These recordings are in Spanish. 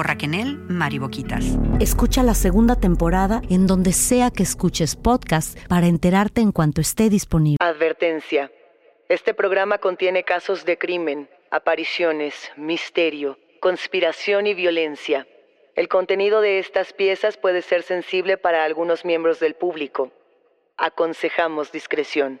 por Raquenel Mariboquitas. Escucha la segunda temporada en donde sea que escuches podcast para enterarte en cuanto esté disponible. Advertencia. Este programa contiene casos de crimen, apariciones, misterio, conspiración y violencia. El contenido de estas piezas puede ser sensible para algunos miembros del público. Aconsejamos discreción.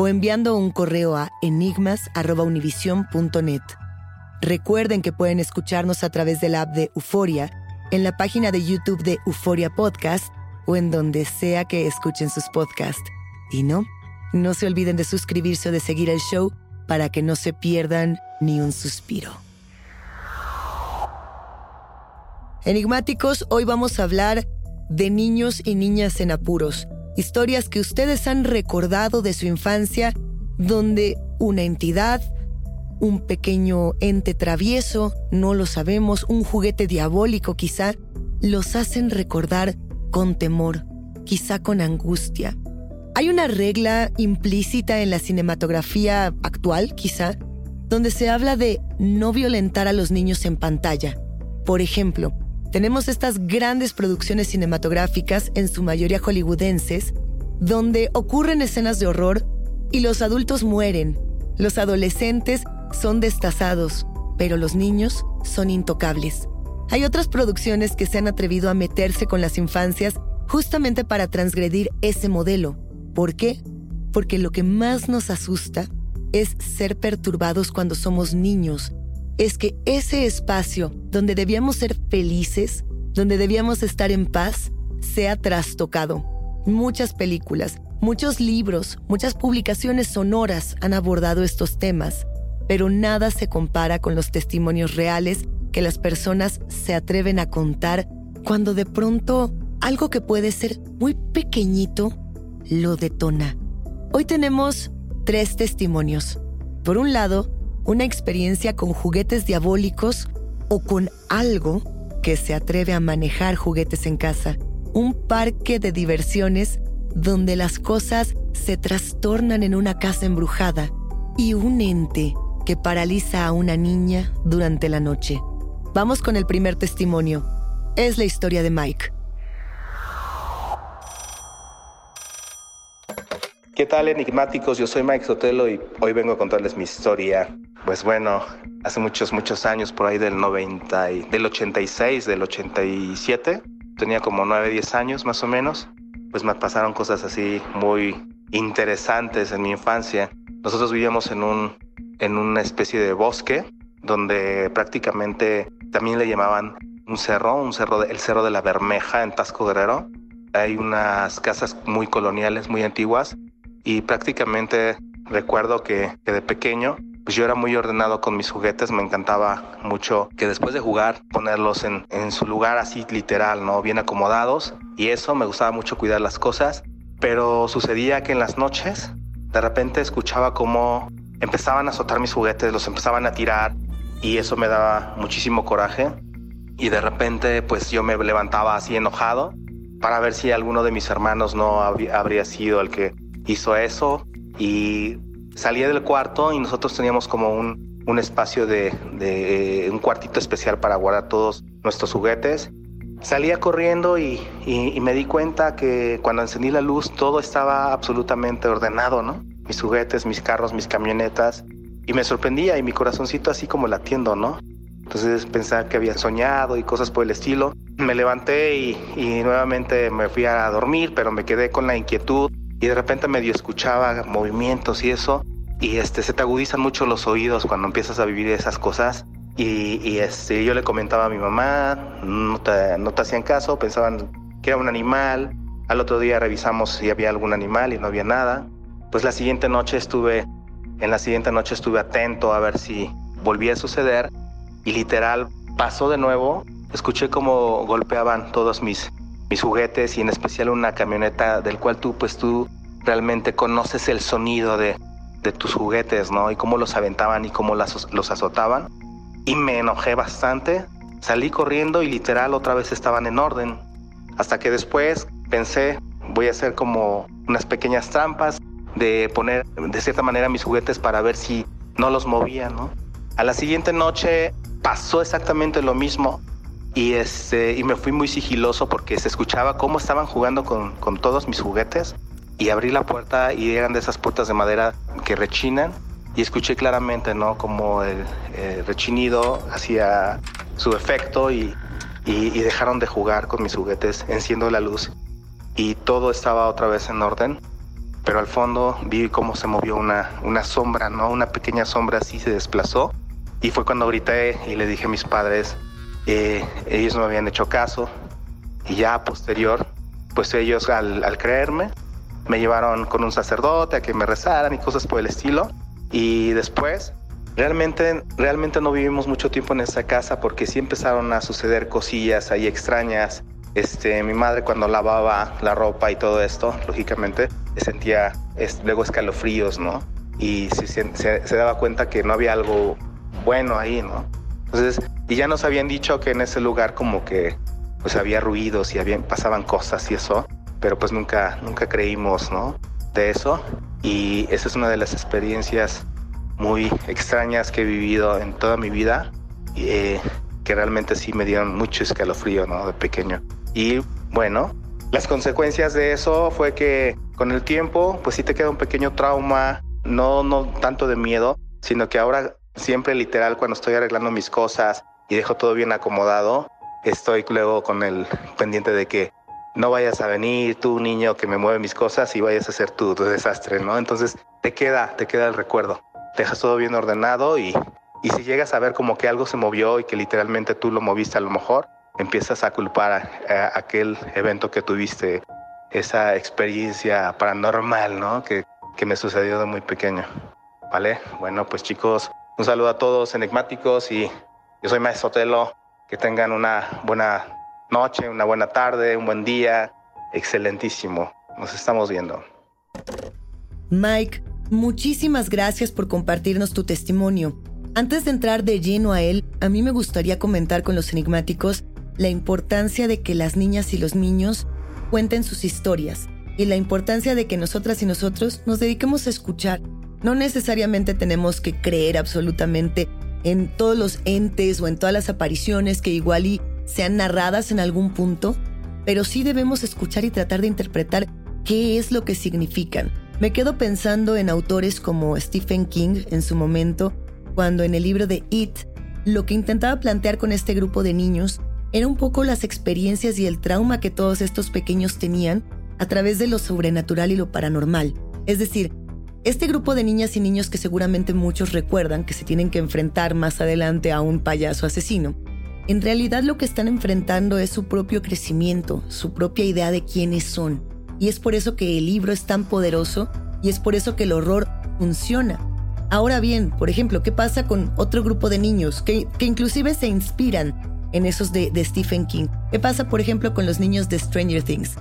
o enviando un correo a enigmas.univision.net. Recuerden que pueden escucharnos a través de la app de Euforia, en la página de YouTube de Euforia Podcast o en donde sea que escuchen sus podcasts. Y no, no se olviden de suscribirse o de seguir el show para que no se pierdan ni un suspiro. Enigmáticos, hoy vamos a hablar de niños y niñas en apuros historias que ustedes han recordado de su infancia donde una entidad, un pequeño ente travieso, no lo sabemos, un juguete diabólico quizá, los hacen recordar con temor, quizá con angustia. Hay una regla implícita en la cinematografía actual, quizá, donde se habla de no violentar a los niños en pantalla. Por ejemplo, tenemos estas grandes producciones cinematográficas, en su mayoría hollywoodenses, donde ocurren escenas de horror y los adultos mueren, los adolescentes son destazados, pero los niños son intocables. Hay otras producciones que se han atrevido a meterse con las infancias justamente para transgredir ese modelo. ¿Por qué? Porque lo que más nos asusta es ser perturbados cuando somos niños es que ese espacio donde debíamos ser felices, donde debíamos estar en paz, sea trastocado. Muchas películas, muchos libros, muchas publicaciones sonoras han abordado estos temas, pero nada se compara con los testimonios reales que las personas se atreven a contar cuando de pronto algo que puede ser muy pequeñito lo detona. Hoy tenemos tres testimonios. Por un lado, una experiencia con juguetes diabólicos o con algo que se atreve a manejar juguetes en casa. Un parque de diversiones donde las cosas se trastornan en una casa embrujada y un ente que paraliza a una niña durante la noche. Vamos con el primer testimonio. Es la historia de Mike. ¿Qué tal enigmáticos? Yo soy Mike Sotelo y hoy vengo a contarles mi historia pues bueno, hace muchos, muchos años, por ahí del 90, del 86, del 87, tenía como 9, 10 años más o menos, pues me pasaron cosas así muy interesantes en mi infancia. Nosotros vivíamos en, un, en una especie de bosque donde prácticamente también le llamaban un cerro, un cerro el Cerro de la Bermeja en Tasco Guerrero. Hay unas casas muy coloniales, muy antiguas y prácticamente recuerdo que, que de pequeño pues yo era muy ordenado con mis juguetes, me encantaba mucho que después de jugar ponerlos en, en su lugar así literal, ¿no? Bien acomodados y eso me gustaba mucho cuidar las cosas, pero sucedía que en las noches de repente escuchaba cómo empezaban a azotar mis juguetes, los empezaban a tirar y eso me daba muchísimo coraje y de repente pues yo me levantaba así enojado para ver si alguno de mis hermanos no habría sido el que hizo eso y salía del cuarto y nosotros teníamos como un, un espacio de, de un cuartito especial para guardar todos nuestros juguetes. Salía corriendo y, me di cuenta que cuando encendí la luz todo estaba absolutamente ordenado, ¿no? Mis juguetes, mis carros, mis camionetas. Y me sorprendía y mi corazoncito así como latiendo, ¿no? Entonces pensaba que había soñado y cosas por el estilo. Me levanté y nuevamente me fui a dormir, pero me quedé con la inquietud y de repente medio escuchaba movimientos y eso y este se te agudizan mucho los oídos cuando empiezas a vivir esas cosas. Y, este yo le comentaba a mi mamá no te, no te hacían caso pensaban que era un animal. Al otro día revisamos si había algún animal y no había nada. Pues la siguiente noche estuve en la siguiente noche estuve atento a ver si volvía a suceder. Y literal pasó de nuevo. Escuché como golpeaban todos mis mis juguetes y en especial una camioneta del cual tú pues tú realmente conoces el sonido de, de tus juguetes, ¿no? Y cómo los aventaban y cómo los azotaban. Y me enojé bastante, salí corriendo y literal otra vez estaban en orden. Hasta que después pensé, voy a hacer como unas pequeñas trampas de poner de cierta manera mis juguetes para ver si no los movía, ¿no? A la siguiente noche pasó exactamente lo mismo y, este, y me fui muy sigiloso porque se escuchaba cómo estaban jugando con, con todos mis juguetes. Y abrí la puerta y eran de esas puertas de madera que rechinan. Y escuché claramente, ¿no? Como el, rechinido hacía su efecto y, y, dejaron de jugar con mis juguetes, enciendo la luz. Y todo estaba otra vez en orden, pero al fondo vi cómo se movió una, una sombra, ¿no? Una pequeña sombra así se desplazó. Y fue cuando grité y le dije a mis padres, eh, ellos no habían hecho caso y ya posterior, pues ellos al, creerme, me llevaron con un sacerdote a que me rezaran y cosas por el estilo. Y después, realmente, realmente no vivimos mucho tiempo en esa casa porque sí empezaron a suceder cosillas ahí extrañas. Este, mi madre cuando lavaba la ropa y todo esto, lógicamente, sentía luego escalofríos, ¿no? Y se, se, se daba cuenta que no había algo bueno ahí, ¿no? Entonces, y ya nos habían dicho que en ese lugar como que pues había ruidos y habían, pasaban cosas y eso, pero pues nunca, nunca creímos, ¿no? De eso. Y esa es una de las experiencias muy extrañas que he vivido en toda mi vida, eh, que realmente sí me dieron mucho escalofrío, ¿no? De pequeño. Y bueno, las consecuencias de eso fue que con el tiempo, pues sí te queda un pequeño trauma, no, no tanto de miedo, sino que ahora Siempre literal cuando estoy arreglando mis cosas y dejo todo bien acomodado, estoy luego con el pendiente de que no vayas a venir tú niño que me mueve mis cosas y vayas a hacer tu, desastre, ¿no? Entonces te queda, te queda el recuerdo. Dejas todo bien ordenado y, y si llegas a ver como que algo se movió y que literalmente tú lo moviste a lo mejor, empiezas a culpar a, aquel evento que tuviste, esa experiencia paranormal, ¿no? Que, que me sucedió de muy pequeño. ¿Vale? Bueno, pues chicos, un saludo a todos enigmáticos y yo soy Maestro Telo. Que tengan una buena noche, una buena tarde, un buen día. Excelentísimo. Nos estamos viendo. Mike, muchísimas gracias por compartirnos tu testimonio. Antes de entrar de lleno a él, a mí me gustaría comentar con los enigmáticos la importancia de que las niñas y los niños cuenten sus historias y la importancia de que nosotras y nosotros nos dediquemos a escuchar no necesariamente tenemos que creer absolutamente en todos los entes o en todas las apariciones que igual y sean narradas en algún punto, pero sí debemos escuchar y tratar de interpretar qué es lo que significan. Me quedo pensando en autores como Stephen King en su momento, cuando en el libro de It, lo que intentaba plantear con este grupo de niños era un poco las experiencias y el trauma que todos estos pequeños tenían a través de lo sobrenatural y lo paranormal. Es decir, este grupo de niñas y niños que seguramente muchos recuerdan que se tienen que enfrentar más adelante a un payaso asesino, en realidad lo que están enfrentando es su propio crecimiento, su propia idea de quiénes son. Y es por eso que el libro es tan poderoso y es por eso que el horror funciona. Ahora bien, por ejemplo, ¿qué pasa con otro grupo de niños que, inclusive se inspiran en esos de, de Stephen King? ¿Qué pasa, por ejemplo, con los niños de Stranger Things?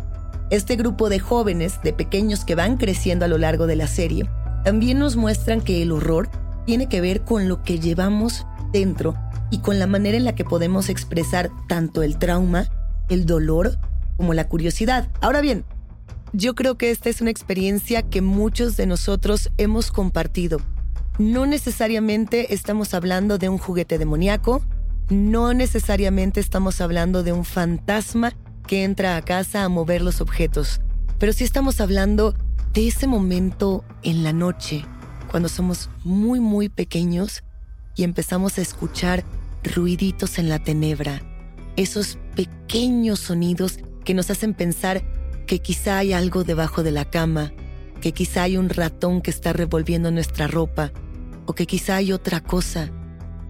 Este grupo de jóvenes, de pequeños que van creciendo a lo largo de la serie, también nos muestran que el horror tiene que ver con lo que llevamos dentro y con la manera en la que podemos expresar tanto el trauma, el dolor, como la curiosidad. Ahora bien, yo creo que esta es una experiencia que muchos de nosotros hemos compartido. no necesariamente estamos hablando de un juguete demoníaco, no necesariamente estamos hablando de un fantasma que entra a casa a mover los objetos, pero sí estamos hablando de ese momento en la noche, cuando somos muy muy pequeños y empezamos a escuchar ruiditos en la tenebra, esos pequeños sonidos que nos hacen pensar que quizá hay algo debajo de la cama, que quizá hay un ratón que está revolviendo nuestra ropa, o que quizá hay otra cosa,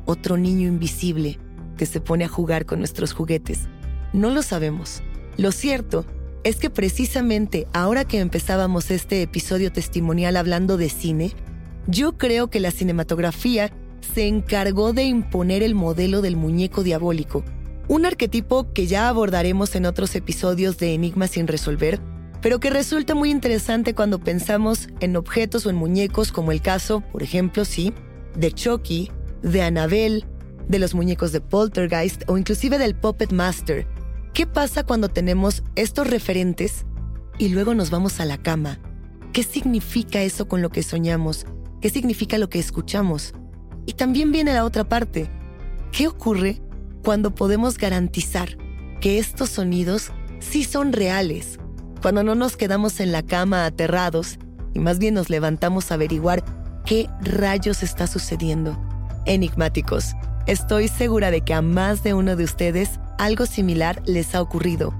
otro niño invisible que se pone a jugar con nuestros juguetes. No lo sabemos. Lo cierto es que precisamente ahora que empezábamos este episodio testimonial hablando de cine, yo creo que la cinematografía se encargó de imponer el modelo del muñeco diabólico, un arquetipo que ya abordaremos en otros episodios de Enigmas sin resolver, pero que resulta muy interesante cuando pensamos en objetos o en muñecos como el caso, por ejemplo, sí, de Chucky, de Annabelle, de los muñecos de Poltergeist o inclusive del Puppet Master. ¿Qué pasa cuando tenemos estos referentes y luego nos vamos a la cama? ¿Qué significa eso con lo que soñamos? ¿Qué significa lo que escuchamos? Y también viene la otra parte. ¿Qué ocurre cuando podemos garantizar que estos sonidos sí son reales? Cuando no nos quedamos en la cama aterrados y más bien nos levantamos a averiguar qué rayos está sucediendo. Enigmáticos, estoy segura de que a más de uno de ustedes algo similar les ha ocurrido.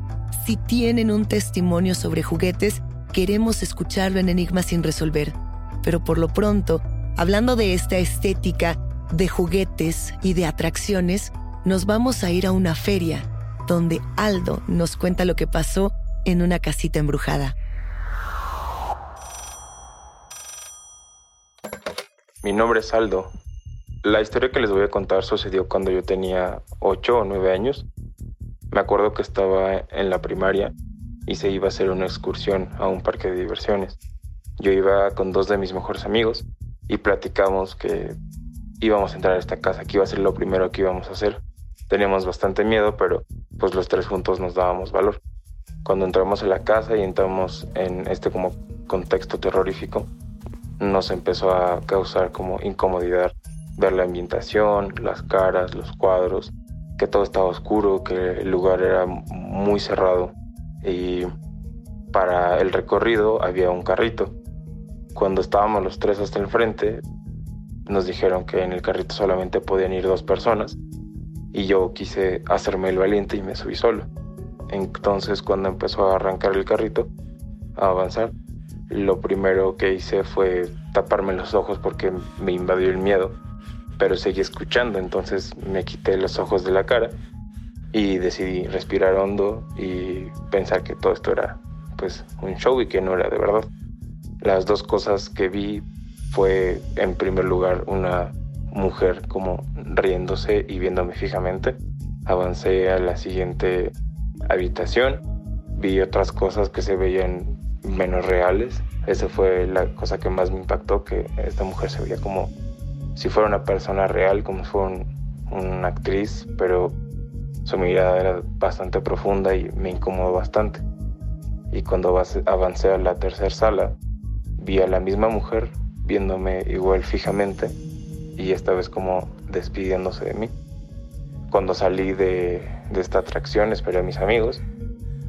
Si tienen un testimonio sobre juguetes, queremos escucharlo en Enigmas sin resolver. Pero por lo pronto, hablando de esta estética de juguetes y de atracciones, nos vamos a ir a una feria donde Aldo nos cuenta lo que pasó en una casita embrujada. Mi nombre es Aldo. La historia que les voy a contar sucedió cuando yo tenía 8 o 9 años. Me acuerdo que estaba en la primaria y se iba a hacer una excursión a un parque de diversiones. Yo iba con dos de mis mejores amigos y platicamos que íbamos a entrar a esta casa, que iba a ser lo primero que íbamos a hacer. Teníamos bastante miedo, pero pues los tres juntos nos dábamos valor. Cuando entramos a la casa y entramos en este como contexto terrorífico, nos empezó a causar como incomodidad ver la ambientación, las caras, los cuadros, que todo estaba oscuro, que el lugar era muy cerrado y para el recorrido había un carrito. Cuando estábamos los tres hasta el frente, nos dijeron que en el carrito solamente podían ir dos personas y yo quise hacerme el valiente y me subí solo. Entonces cuando empezó a arrancar el carrito, a avanzar, lo primero que hice fue taparme los ojos porque me invadió el miedo, pero seguí escuchando, entonces me quité los ojos de la cara y decidí respirar hondo y pensar que todo esto era pues un show y que no era de verdad. Las dos cosas que vi fue en primer lugar una mujer como riéndose y viéndome fijamente. Avancé a la siguiente habitación, vi otras cosas que se veían menos reales. Esa fue la cosa que más me impactó, que esta mujer se veía como si fuera una persona real, como si fuera una actriz, pero su mirada era bastante profunda y me incomodó bastante. Y cuando avancé a la tercera sala, vi a la misma mujer viéndome igual fijamente y esta vez como despidiéndose de mí. Cuando salí de, de esta atracción esperé a mis amigos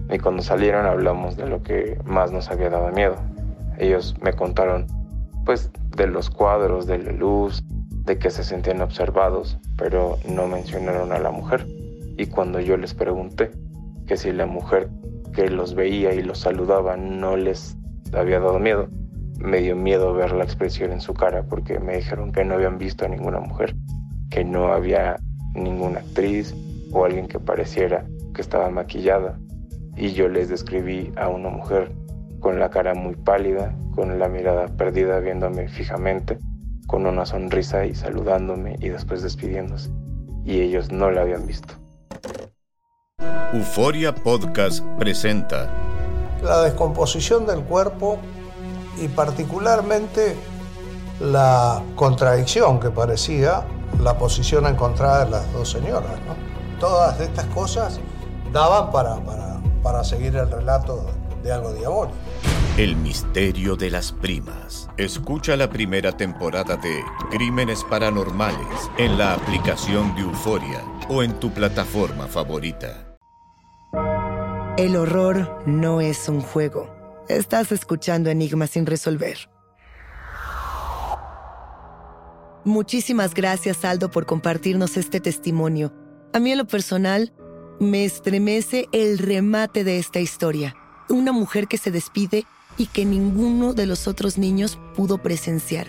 y cuando salieron hablamos de lo que más nos había dado miedo. Ellos me contaron pues de los cuadros, de la luz, de que se sentían observados, pero no mencionaron a la mujer. Y cuando yo les pregunté que si la mujer que los veía y los saludaba no les había dado miedo, me dio miedo ver la expresión en su cara porque me dijeron que no habían visto a ninguna mujer, que no había ninguna actriz o alguien que pareciera que estaba maquillada. Y yo les describí a una mujer con la cara muy pálida, con la mirada perdida viéndome fijamente, con una sonrisa y saludándome y después despidiéndose. Y ellos no la habían visto. Euforia Podcast presenta La descomposición del cuerpo y particularmente la contradicción que parecía la posición encontrada de las dos señoras. Todas estas cosas daban para, para, para seguir el relato de algo diabólico. El misterio de las primas. Escucha la primera temporada de Crímenes Paranormales en la aplicación de Euforia o en tu plataforma favorita. El horror no es un juego. Estás escuchando Enigmas sin resolver. Muchísimas gracias, Aldo, por compartirnos este testimonio. A mí en lo personal me estremece el remate de esta historia. Una mujer que se despide y que ninguno de los otros niños pudo presenciar.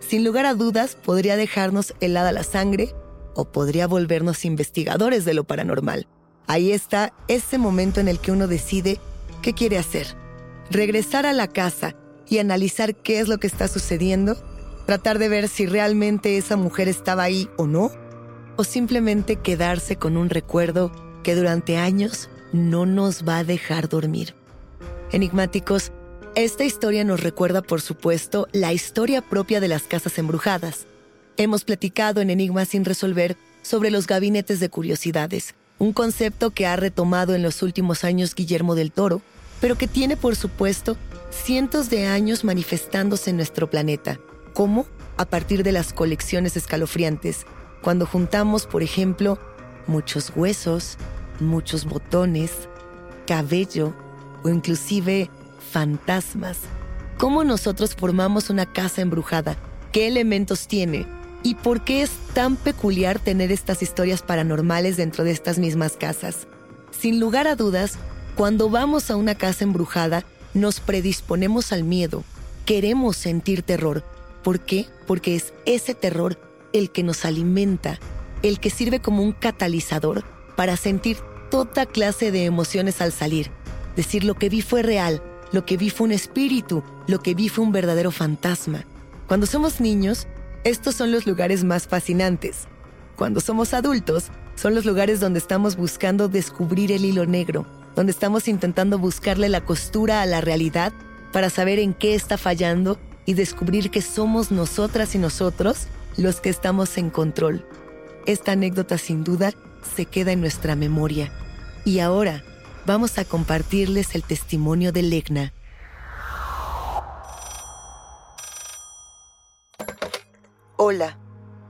Sin lugar a dudas, podría dejarnos helada la sangre o podría volvernos investigadores de lo paranormal. Ahí está ese momento en el que uno decide qué quiere hacer. Regresar a la casa y analizar qué es lo que está sucediendo, tratar de ver si realmente esa mujer estaba ahí o no, o simplemente quedarse con un recuerdo que durante años no nos va a dejar dormir. Enigmáticos, esta historia nos recuerda, por supuesto, la historia propia de las casas embrujadas. Hemos platicado en Enigmas sin resolver sobre los gabinetes de curiosidades, un concepto que ha retomado en los últimos años Guillermo del Toro, pero que tiene, por supuesto, cientos de años manifestándose en nuestro planeta, como a partir de las colecciones escalofriantes, cuando juntamos, por ejemplo, muchos huesos, muchos botones, cabello o inclusive fantasmas. ¿Cómo nosotros formamos una casa embrujada? ¿Qué elementos tiene? ¿Y por qué es tan peculiar tener estas historias paranormales dentro de estas mismas casas? Sin lugar a dudas, cuando vamos a una casa embrujada, nos predisponemos al miedo, queremos sentir terror. ¿Por qué? Porque es ese terror el que nos alimenta, el que sirve como un catalizador para sentir toda clase de emociones al salir. Decir lo que vi fue real, lo que vi fue un espíritu, lo que vi fue un verdadero fantasma. Cuando somos niños, estos son los lugares más fascinantes. Cuando somos adultos, son los lugares donde estamos buscando descubrir el hilo negro, donde estamos intentando buscarle la costura a la realidad para saber en qué está fallando y descubrir que somos nosotras y nosotros los que estamos en control. Esta anécdota sin duda se queda en nuestra memoria. Y ahora vamos a compartirles el testimonio de Legna. Hola,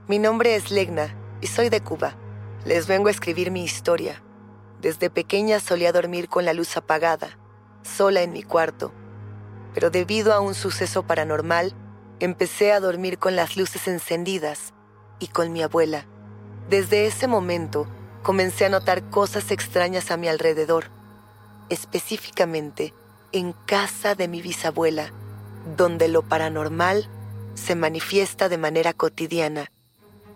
mi nombre es Legna y soy de Cuba. Les vengo a escribir mi historia. Desde pequeña solía dormir con la luz apagada, sola en mi cuarto. Pero debido a un suceso paranormal, empecé a dormir con las luces encendidas y con mi abuela. Desde ese momento, comencé a notar cosas extrañas a mi alrededor, específicamente en casa de mi bisabuela, donde lo paranormal se manifiesta de manera cotidiana.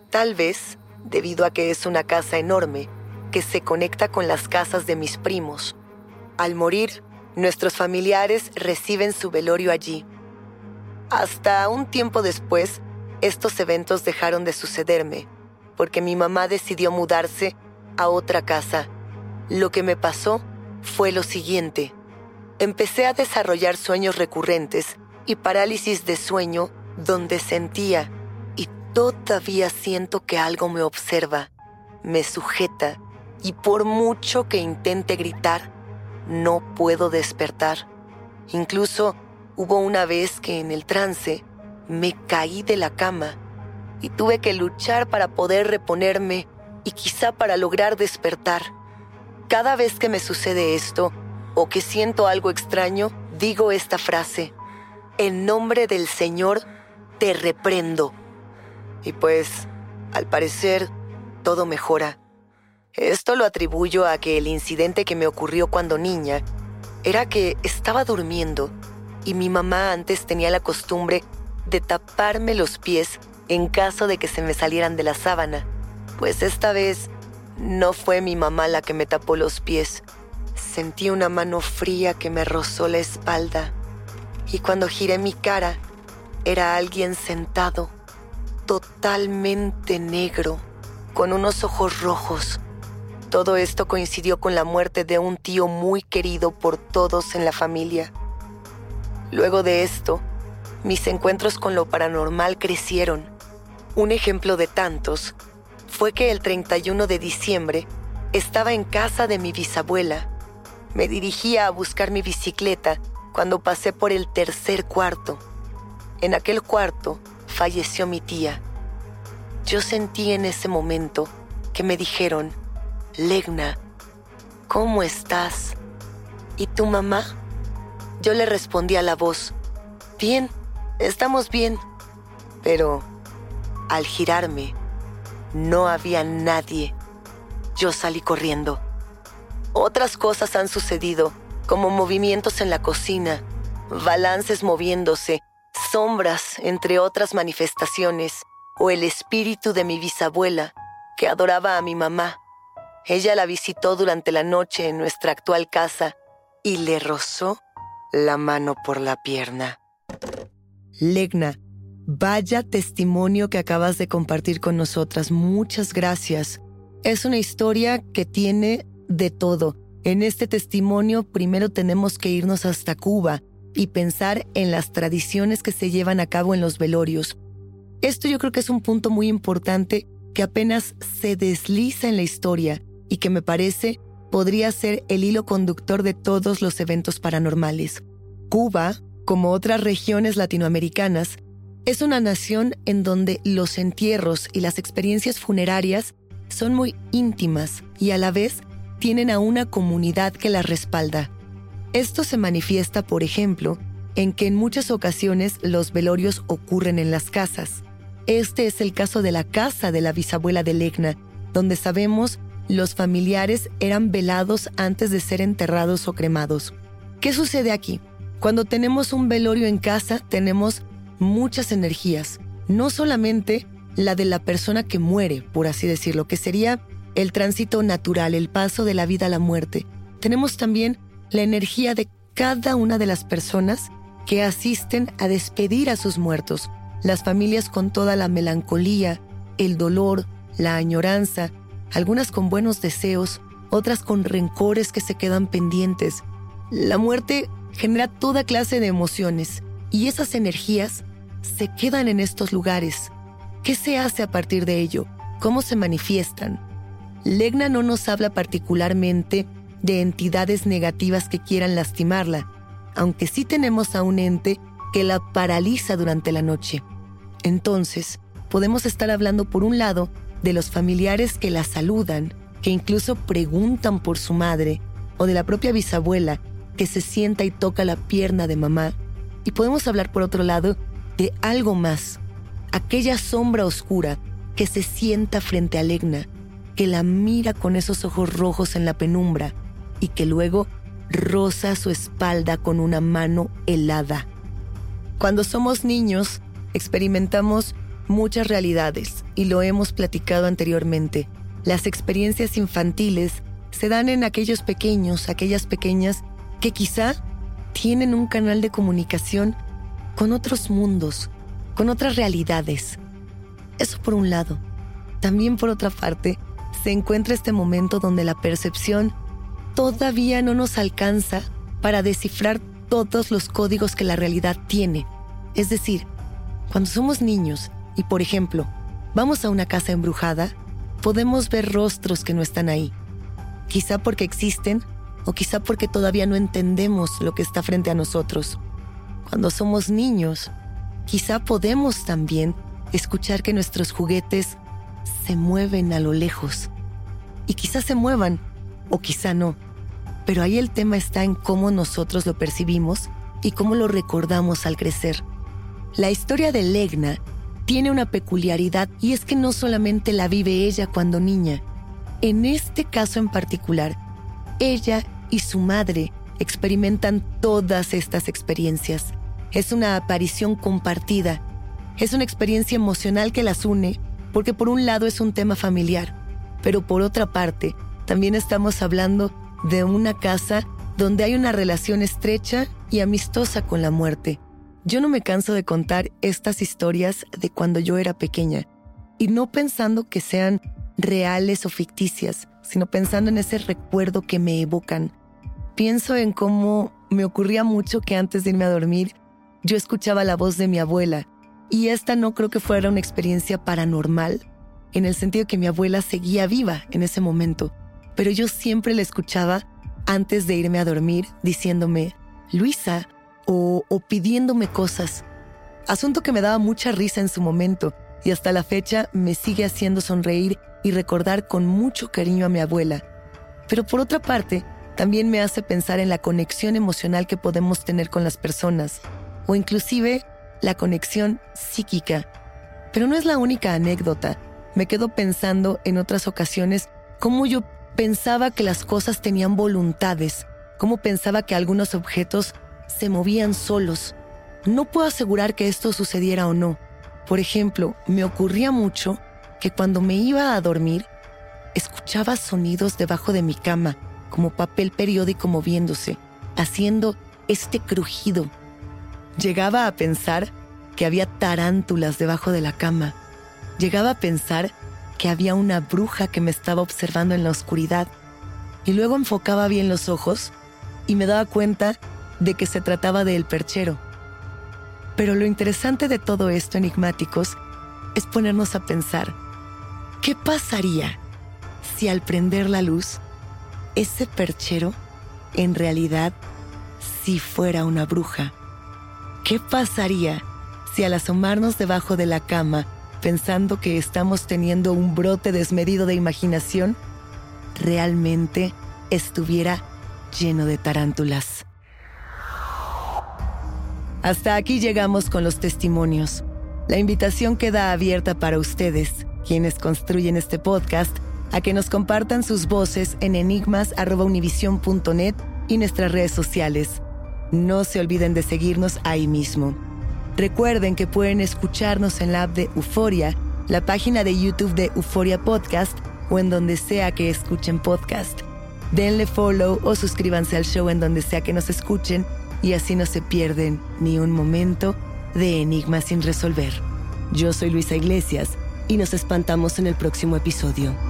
Tal vez debido a que es una casa enorme que se conecta con las casas de mis primos. Al morir, nuestros familiares reciben su velorio allí. Hasta un tiempo después, estos eventos dejaron de sucederme, porque mi mamá decidió mudarse a otra casa. Lo que me pasó fue lo siguiente. Empecé a desarrollar sueños recurrentes y parálisis de sueño donde sentía y todavía siento que algo me observa, me sujeta y por mucho que intente gritar, no puedo despertar. Incluso hubo una vez que en el trance me caí de la cama y tuve que luchar para poder reponerme y quizá para lograr despertar. Cada vez que me sucede esto o que siento algo extraño, digo esta frase, en nombre del Señor te reprendo. Y pues, al parecer, todo mejora. Esto lo atribuyo a que el incidente que me ocurrió cuando niña era que estaba durmiendo y mi mamá antes tenía la costumbre de taparme los pies en caso de que se me salieran de la sábana pues esta vez no fue mi mamá la que me tapó los pies. Sentí una mano fría que me rozó la espalda y cuando giré mi cara era alguien sentado, totalmente negro, con unos ojos rojos. Todo esto coincidió con la muerte de un tío muy querido por todos en la familia. Luego de esto, mis encuentros con lo paranormal crecieron. Un ejemplo de tantos fue que el 31 de diciembre estaba en casa de mi bisabuela. Me dirigía a buscar mi bicicleta cuando pasé por el tercer cuarto. En aquel cuarto falleció mi tía. Yo sentí en ese momento que me dijeron, Legna, ¿cómo estás? ¿Y tu mamá? Yo le respondí a la voz, bien, estamos bien. Pero al girarme, no había nadie. Yo salí corriendo. Otras cosas han sucedido, como movimientos en la cocina, balances moviéndose, sombras, entre otras manifestaciones, o el espíritu de mi bisabuela, que adoraba a mi mamá. Ella la visitó durante la noche en nuestra actual casa y le rozó la mano por la pierna. Legna, vaya testimonio que acabas de compartir con nosotras. Muchas gracias. Es una historia que tiene de todo. En este testimonio primero tenemos que irnos hasta Cuba y pensar en las tradiciones que se llevan a cabo en los velorios. Esto yo creo que es un punto muy importante que apenas se desliza en la historia y que me parece podría ser el hilo conductor de todos los eventos paranormales. Cuba, como otras regiones latinoamericanas, es una nación en donde los entierros y las experiencias funerarias son muy íntimas y a la vez tienen a una comunidad que las respalda. Esto se manifiesta, por ejemplo, en que en muchas ocasiones los velorios ocurren en las casas. Este es el caso de la casa de la bisabuela de Legna, donde sabemos los familiares eran velados antes de ser enterrados o cremados. ¿Qué sucede aquí? Cuando tenemos un velorio en casa, tenemos muchas energías, no solamente la de la persona que muere, por así decirlo, que sería el tránsito natural, el paso de la vida a la muerte. Tenemos también la energía de cada una de las personas que asisten a despedir a sus muertos, las familias con toda la melancolía, el dolor, la añoranza, algunas con buenos deseos, otras con rencores que se quedan pendientes. La muerte genera toda clase de emociones y esas energías se quedan en estos lugares. ¿Qué se hace a partir de ello? ¿Cómo se manifiestan? Legna no nos habla particularmente de entidades negativas que quieran lastimarla, aunque sí tenemos a un ente que la paraliza durante la noche. Entonces, podemos estar hablando por un lado de los familiares que la saludan, que incluso preguntan por su madre, o de la propia bisabuela que se sienta y toca la pierna de mamá. Y podemos hablar por otro lado de algo más, aquella sombra oscura que se sienta frente a Legna, que la mira con esos ojos rojos en la penumbra y que luego roza su espalda con una mano helada. Cuando somos niños, experimentamos muchas realidades y lo hemos platicado anteriormente. Las experiencias infantiles se dan en aquellos pequeños, aquellas pequeñas que quizá tienen un canal de comunicación con otros mundos, con otras realidades. Eso por un lado. También por otra parte, se encuentra este momento donde la percepción todavía no nos alcanza para descifrar todos los códigos que la realidad tiene. Es decir, cuando somos niños y, por ejemplo, vamos a una casa embrujada, podemos ver rostros que no están ahí. Quizá porque existen o quizá porque todavía no entendemos lo que está frente a nosotros. Cuando somos niños, quizá podemos también escuchar que nuestros juguetes se mueven a lo lejos. Y quizá se muevan, o quizá no. Pero ahí el tema está en cómo nosotros lo percibimos y cómo lo recordamos al crecer. La historia de Legna tiene una peculiaridad y es que no solamente la vive ella cuando niña. En este caso en particular, ella y su madre experimentan todas estas experiencias. Es una aparición compartida. Es una experiencia emocional que las une porque por un lado es un tema familiar, pero por otra parte también estamos hablando de una casa donde hay una relación estrecha y amistosa con la muerte. Yo no me canso de contar estas historias de cuando yo era pequeña, y no pensando que sean reales o ficticias, sino pensando en ese recuerdo que me evocan. Pienso en cómo me ocurría mucho que antes de irme a dormir, yo escuchaba la voz de mi abuela y esta no creo que fuera una experiencia paranormal, en el sentido que mi abuela seguía viva en ese momento, pero yo siempre la escuchaba antes de irme a dormir diciéndome, Luisa, o, o pidiéndome cosas. Asunto que me daba mucha risa en su momento y hasta la fecha me sigue haciendo sonreír y recordar con mucho cariño a mi abuela. Pero por otra parte, también me hace pensar en la conexión emocional que podemos tener con las personas, o inclusive la conexión psíquica. Pero no es la única anécdota. Me quedo pensando en otras ocasiones cómo yo pensaba que las cosas tenían voluntades, cómo pensaba que algunos objetos se movían solos. No puedo asegurar que esto sucediera o no. Por ejemplo, me ocurría mucho que cuando me iba a dormir, escuchaba sonidos debajo de mi cama, como papel periódico moviéndose, haciendo este crujido. Llegaba a pensar que había tarántulas debajo de la cama. Llegaba a pensar que había una bruja que me estaba observando en la oscuridad. Y luego enfocaba bien los ojos y me daba cuenta de que se trataba de perchero. Pero lo interesante de todo esto, enigmáticos, es ponernos a pensar, ¿qué pasaría si al prender la luz, ese perchero en realidad si fuera una bruja? ¿Qué pasaría si al asomarnos debajo de la cama, pensando que estamos teniendo un brote desmedido de imaginación, realmente estuviera lleno de tarántulas? Hasta aquí llegamos con los testimonios. La invitación queda abierta para ustedes, quienes construyen este podcast, a que nos compartan sus voces en enigmas.univision.net y nuestras redes sociales. No se olviden de seguirnos ahí mismo. Recuerden que pueden escucharnos en la app de Euforia, la página de YouTube de Euforia Podcast o en donde sea que escuchen podcast. Denle follow o suscríbanse al show en donde sea que nos escuchen y así no se pierden ni un momento de Enigmas sin resolver. Yo soy Luisa Iglesias y nos espantamos en el próximo episodio.